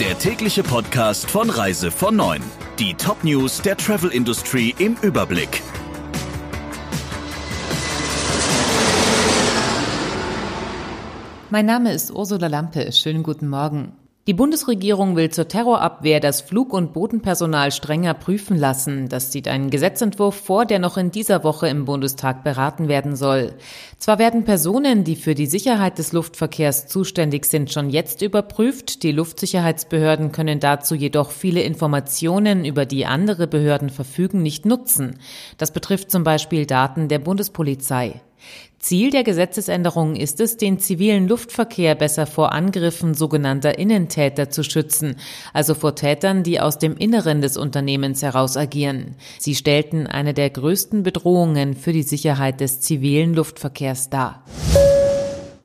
der tägliche Podcast von Reise von 9. Die Top News der Travel Industry im Überblick. Mein Name ist Ursula Lampe. Schönen guten Morgen. Die Bundesregierung will zur Terrorabwehr das Flug- und Bodenpersonal strenger prüfen lassen. Das sieht ein Gesetzentwurf vor, der noch in dieser Woche im Bundestag beraten werden soll. Zwar werden Personen, die für die Sicherheit des Luftverkehrs zuständig sind, schon jetzt überprüft. Die Luftsicherheitsbehörden können dazu jedoch viele Informationen, über die andere Behörden verfügen, nicht nutzen. Das betrifft zum Beispiel Daten der Bundespolizei. Ziel der Gesetzesänderung ist es, den zivilen Luftverkehr besser vor Angriffen sogenannter Innentäter zu schützen, also vor Tätern, die aus dem Inneren des Unternehmens heraus agieren. Sie stellten eine der größten Bedrohungen für die Sicherheit des zivilen Luftverkehrs dar.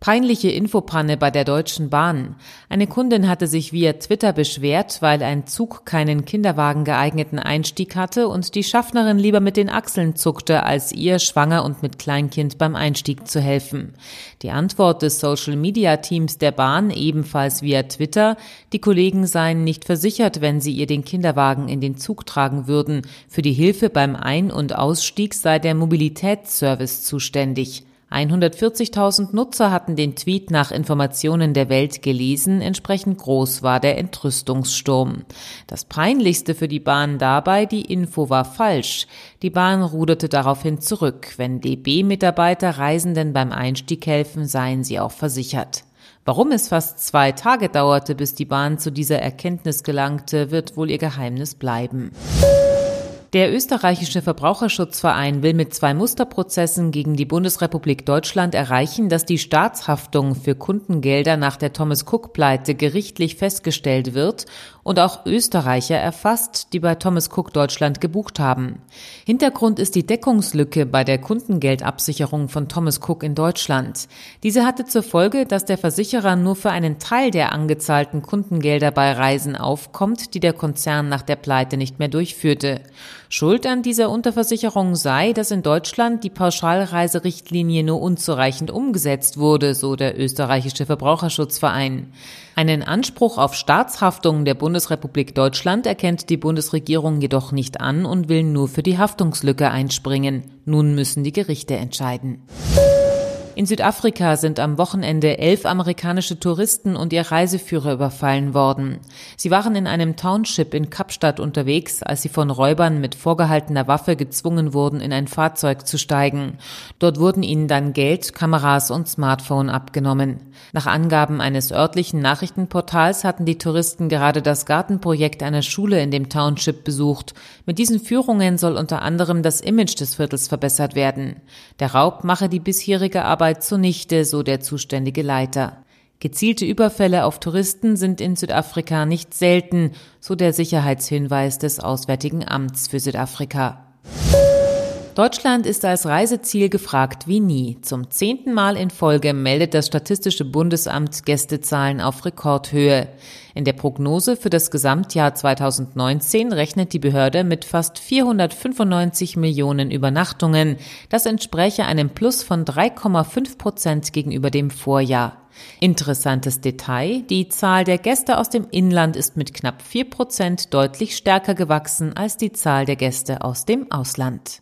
Peinliche Infopanne bei der Deutschen Bahn. Eine Kundin hatte sich via Twitter beschwert, weil ein Zug keinen Kinderwagen geeigneten Einstieg hatte und die Schaffnerin lieber mit den Achseln zuckte, als ihr schwanger und mit Kleinkind beim Einstieg zu helfen. Die Antwort des Social Media Teams der Bahn ebenfalls via Twitter, die Kollegen seien nicht versichert, wenn sie ihr den Kinderwagen in den Zug tragen würden. Für die Hilfe beim Ein- und Ausstieg sei der Mobilitätsservice zuständig. 140.000 Nutzer hatten den Tweet nach Informationen der Welt gelesen, entsprechend groß war der Entrüstungssturm. Das Peinlichste für die Bahn dabei, die Info war falsch. Die Bahn ruderte daraufhin zurück. Wenn DB-Mitarbeiter Reisenden beim Einstieg helfen, seien sie auch versichert. Warum es fast zwei Tage dauerte, bis die Bahn zu dieser Erkenntnis gelangte, wird wohl ihr Geheimnis bleiben. Der österreichische Verbraucherschutzverein will mit zwei Musterprozessen gegen die Bundesrepublik Deutschland erreichen, dass die Staatshaftung für Kundengelder nach der Thomas Cook Pleite gerichtlich festgestellt wird und auch Österreicher erfasst, die bei Thomas Cook Deutschland gebucht haben. Hintergrund ist die Deckungslücke bei der Kundengeldabsicherung von Thomas Cook in Deutschland. Diese hatte zur Folge, dass der Versicherer nur für einen Teil der angezahlten Kundengelder bei Reisen aufkommt, die der Konzern nach der Pleite nicht mehr durchführte. Schuld an dieser Unterversicherung sei, dass in Deutschland die Pauschalreiserichtlinie nur unzureichend umgesetzt wurde, so der österreichische Verbraucherschutzverein. Einen Anspruch auf Staatshaftung der Bundesrepublik Deutschland erkennt die Bundesregierung jedoch nicht an und will nur für die Haftungslücke einspringen. Nun müssen die Gerichte entscheiden. In Südafrika sind am Wochenende elf amerikanische Touristen und ihr Reiseführer überfallen worden. Sie waren in einem Township in Kapstadt unterwegs, als sie von Räubern mit vorgehaltener Waffe gezwungen wurden, in ein Fahrzeug zu steigen. Dort wurden ihnen dann Geld, Kameras und Smartphone abgenommen. Nach Angaben eines örtlichen Nachrichtenportals hatten die Touristen gerade das Gartenprojekt einer Schule in dem Township besucht. Mit diesen Führungen soll unter anderem das Image des Viertels verbessert werden. Der Raub mache die bisherige Arbeit Arbeit zunichte, so der zuständige Leiter. Gezielte Überfälle auf Touristen sind in Südafrika nicht selten, so der Sicherheitshinweis des Auswärtigen Amts für Südafrika. Deutschland ist als Reiseziel gefragt wie nie. Zum zehnten Mal in Folge meldet das Statistische Bundesamt Gästezahlen auf Rekordhöhe. In der Prognose für das Gesamtjahr 2019 rechnet die Behörde mit fast 495 Millionen Übernachtungen. Das entspräche einem Plus von 3,5 Prozent gegenüber dem Vorjahr. Interessantes Detail, die Zahl der Gäste aus dem Inland ist mit knapp 4 Prozent deutlich stärker gewachsen als die Zahl der Gäste aus dem Ausland.